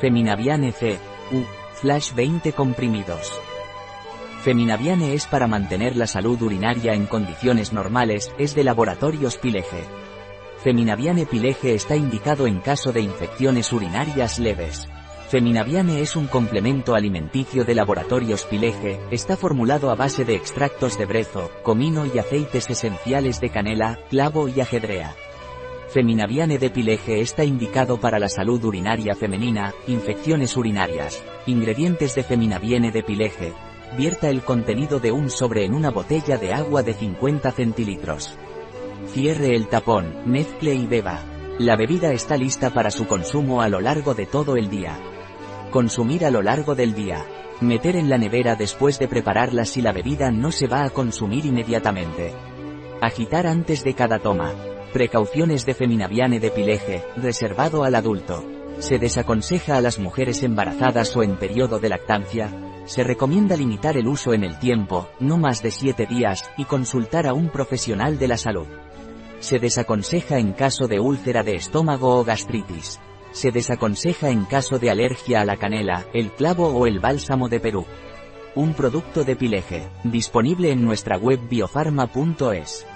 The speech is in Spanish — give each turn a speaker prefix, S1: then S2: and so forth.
S1: Feminaviane C. U. Flash 20 comprimidos. Feminaviane es para mantener la salud urinaria en condiciones normales, es de laboratorios Pileje. Feminaviane Pileje está indicado en caso de infecciones urinarias leves. Feminaviane es un complemento alimenticio de laboratorios Pileje, está formulado a base de extractos de brezo, comino y aceites esenciales de canela, clavo y ajedrea. Feminaviane de Pileje está indicado para la salud urinaria femenina, infecciones urinarias. Ingredientes de Feminaviene de Pileje. Vierta el contenido de un sobre en una botella de agua de 50 centilitros. Cierre el tapón, mezcle y beba. La bebida está lista para su consumo a lo largo de todo el día. Consumir a lo largo del día. Meter en la nevera después de prepararla si la bebida no se va a consumir inmediatamente. Agitar antes de cada toma. Precauciones de Feminaviane de Pileje, reservado al adulto. Se desaconseja a las mujeres embarazadas o en periodo de lactancia. Se recomienda limitar el uso en el tiempo, no más de 7 días, y consultar a un profesional de la salud. Se desaconseja en caso de úlcera de estómago o gastritis. Se desaconseja en caso de alergia a la canela, el clavo o el bálsamo de Perú. Un producto de Pileje, disponible en nuestra web biofarma.es.